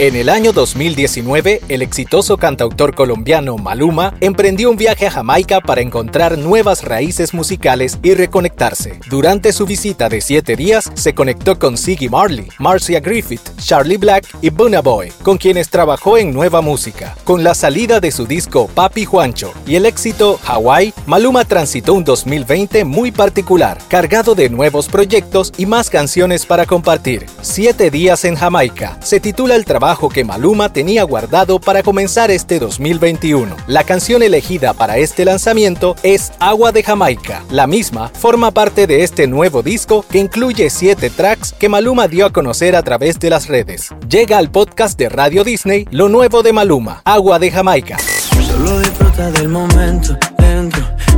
En el año 2019, el exitoso cantautor colombiano Maluma emprendió un viaje a Jamaica para encontrar nuevas raíces musicales y reconectarse. Durante su visita de siete días, se conectó con Siggy Marley, Marcia Griffith, Charlie Black y Buna Boy, con quienes trabajó en nueva música. Con la salida de su disco Papi Juancho y el éxito Hawaii, Maluma transitó un 2020 muy particular, cargado de nuevos proyectos y más canciones para compartir. Siete días en Jamaica se titula el trabajo que Maluma tenía guardado para comenzar este 2021. La canción elegida para este lanzamiento es Agua de Jamaica. La misma forma parte de este nuevo disco que incluye siete tracks que Maluma dio a conocer a través de las redes. Llega al podcast de Radio Disney lo nuevo de Maluma, Agua de Jamaica.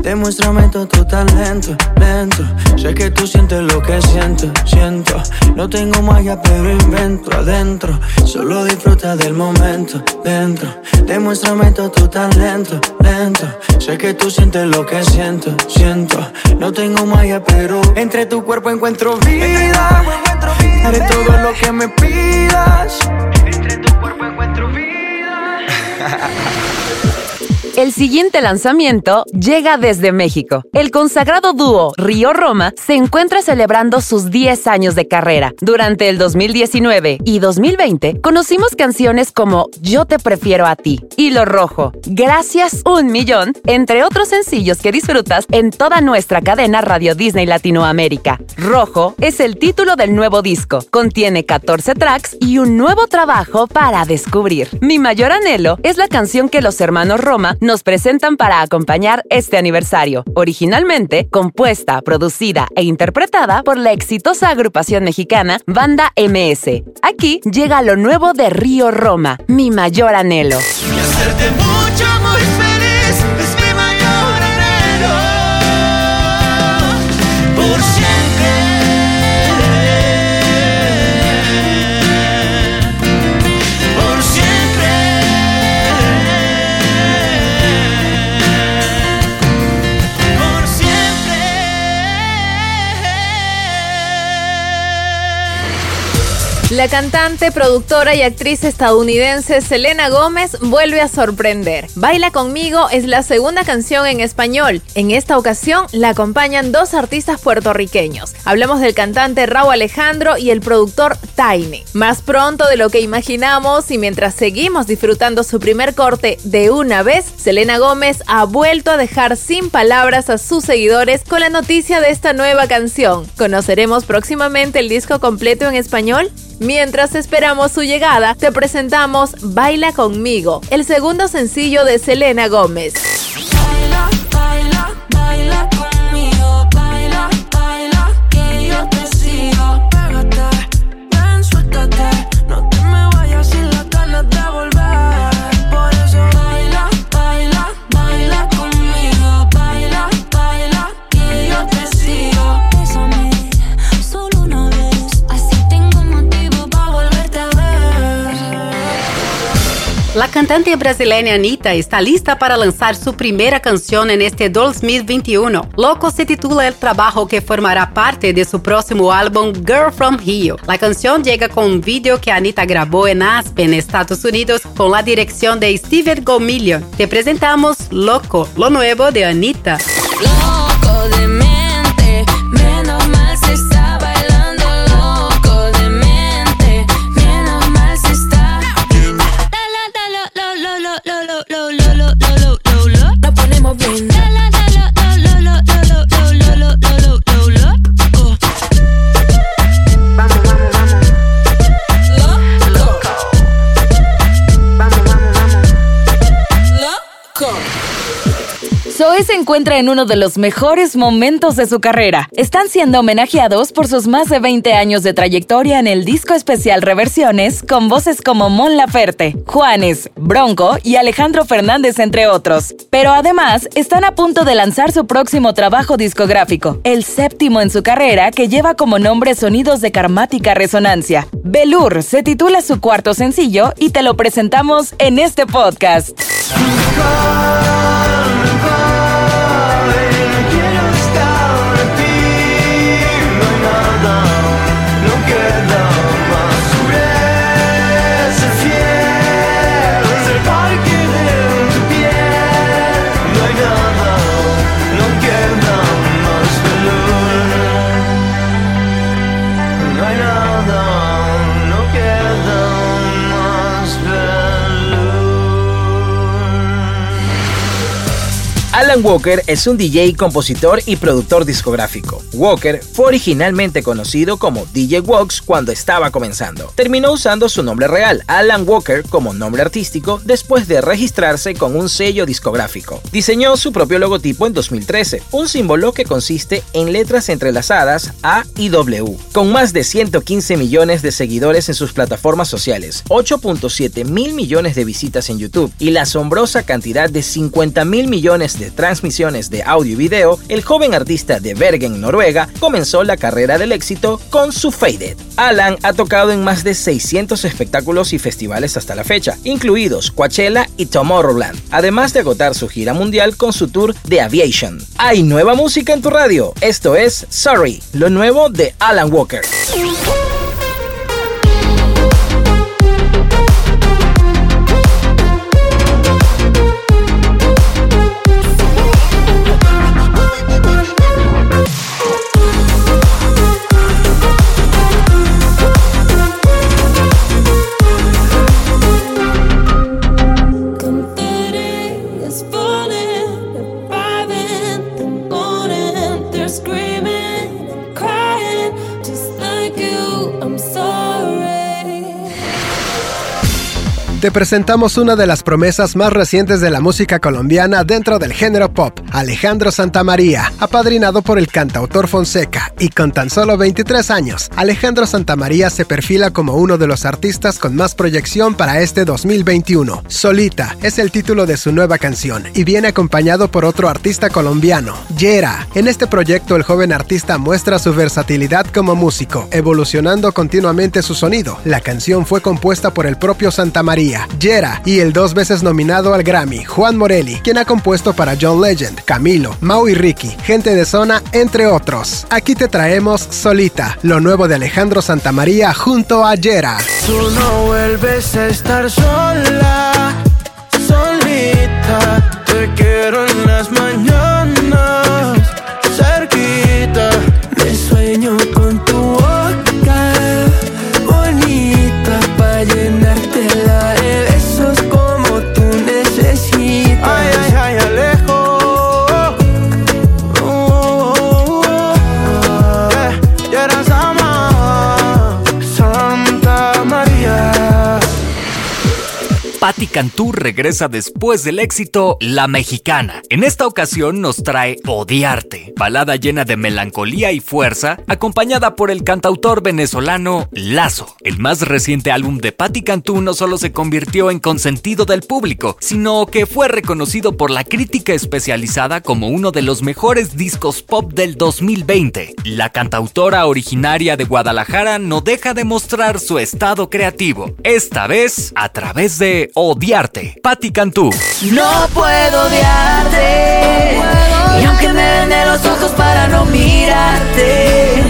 Demuéstrame todo tu talento dentro. Sé que tú sientes lo que siento, siento. No tengo magia, pero invento adentro. Solo disfruta del momento dentro. Demuéstrame todo tu talento lento. Sé que tú sientes lo que siento, siento. No tengo magia, pero entre tu cuerpo encuentro vida. Haré todo lo que me pidas. Entre tu cuerpo encuentro vida. El siguiente lanzamiento llega desde México. El consagrado dúo Río Roma se encuentra celebrando sus 10 años de carrera. Durante el 2019 y 2020 conocimos canciones como Yo te prefiero a ti, Hilo Rojo, Gracias un millón, entre otros sencillos que disfrutas en toda nuestra cadena Radio Disney Latinoamérica. Rojo es el título del nuevo disco. Contiene 14 tracks y un nuevo trabajo para descubrir. Mi mayor anhelo es la canción que los hermanos Roma nos presentan para acompañar este aniversario, originalmente compuesta, producida e interpretada por la exitosa agrupación mexicana Banda MS. Aquí llega lo nuevo de Río Roma, mi mayor anhelo. La cantante, productora y actriz estadounidense Selena Gómez vuelve a sorprender. Baila conmigo es la segunda canción en español. En esta ocasión la acompañan dos artistas puertorriqueños. Hablamos del cantante Raúl Alejandro y el productor Tiny. Más pronto de lo que imaginamos y mientras seguimos disfrutando su primer corte de una vez, Selena Gómez ha vuelto a dejar sin palabras a sus seguidores con la noticia de esta nueva canción. ¿Conoceremos próximamente el disco completo en español? Mientras esperamos su llegada, te presentamos Baila conmigo, el segundo sencillo de Selena Gómez. Cantante brasileña Anitta está lista para lanzar su primera canción en este 2021. Loco se titula el trabajo que formará parte de su próximo álbum Girl from Rio. La canción llega con un video que Anitta grabó en Aspen, Estados Unidos, con la dirección de Steven Gomillion. Te presentamos Loco, lo nuevo de Anitta. Loco de Zoe se encuentra en uno de los mejores momentos de su carrera. Están siendo homenajeados por sus más de 20 años de trayectoria en el disco especial Reversiones con voces como Mon Laferte, Juanes, Bronco y Alejandro Fernández, entre otros. Pero además, están a punto de lanzar su próximo trabajo discográfico, el séptimo en su carrera que lleva como nombre Sonidos de Karmática Resonancia. Belur se titula su cuarto sencillo y te lo presentamos en este podcast. Alan Walker es un DJ, compositor y productor discográfico. Walker fue originalmente conocido como DJ Wox cuando estaba comenzando. Terminó usando su nombre real, Alan Walker, como nombre artístico después de registrarse con un sello discográfico. Diseñó su propio logotipo en 2013, un símbolo que consiste en letras entrelazadas A y W. Con más de 115 millones de seguidores en sus plataformas sociales, 8.7 mil millones de visitas en YouTube y la asombrosa cantidad de 50 mil millones de transmisiones de audio y video, el joven artista de Bergen, Noruega, comenzó la carrera del éxito con su Faded. Alan ha tocado en más de 600 espectáculos y festivales hasta la fecha, incluidos Coachella y Tomorrowland, además de agotar su gira mundial con su tour de Aviation. Hay nueva música en tu radio, esto es Sorry, lo nuevo de Alan Walker. Presentamos una de las promesas más recientes de la música colombiana dentro del género pop, Alejandro Santamaría, apadrinado por el cantautor Fonseca y con tan solo 23 años. Alejandro Santamaría se perfila como uno de los artistas con más proyección para este 2021. Solita es el título de su nueva canción y viene acompañado por otro artista colombiano, Yera. En este proyecto el joven artista muestra su versatilidad como músico, evolucionando continuamente su sonido. La canción fue compuesta por el propio Santamaría Yera y el dos veces nominado al Grammy, Juan Morelli, quien ha compuesto para John Legend, Camilo, Mau y Ricky, Gente de Zona, entre otros. Aquí te traemos Solita, lo nuevo de Alejandro Santamaría junto a Yera. Tú no vuelves a estar sola, solita, te quiero en las mañanas, Cantú regresa después del éxito La Mexicana. En esta ocasión nos trae Odiarte, balada llena de melancolía y fuerza, acompañada por el cantautor venezolano Lazo. El más reciente álbum de Patti Cantú no solo se convirtió en consentido del público, sino que fue reconocido por la crítica especializada como uno de los mejores discos pop del 2020. La cantautora originaria de Guadalajara no deja de mostrar su estado creativo, esta vez a través de odiarte. Patti Cantú. No puedo odiarte. Y aunque me vende los ojos para no mirarte.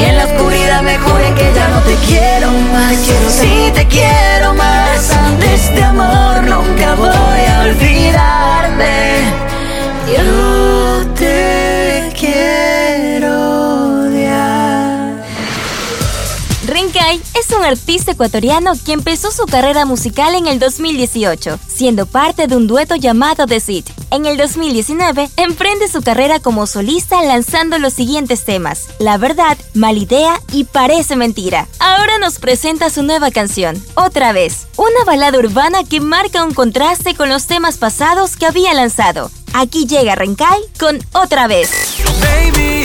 Y en la oscuridad me jure que ya no te quiero más. Si te quiero más. Artista ecuatoriano que empezó su carrera musical en el 2018, siendo parte de un dueto llamado The Seed. En el 2019, emprende su carrera como solista lanzando los siguientes temas: La Verdad, Malidea y Parece Mentira. Ahora nos presenta su nueva canción, Otra vez, una balada urbana que marca un contraste con los temas pasados que había lanzado. Aquí llega Renkai con Otra vez. Baby,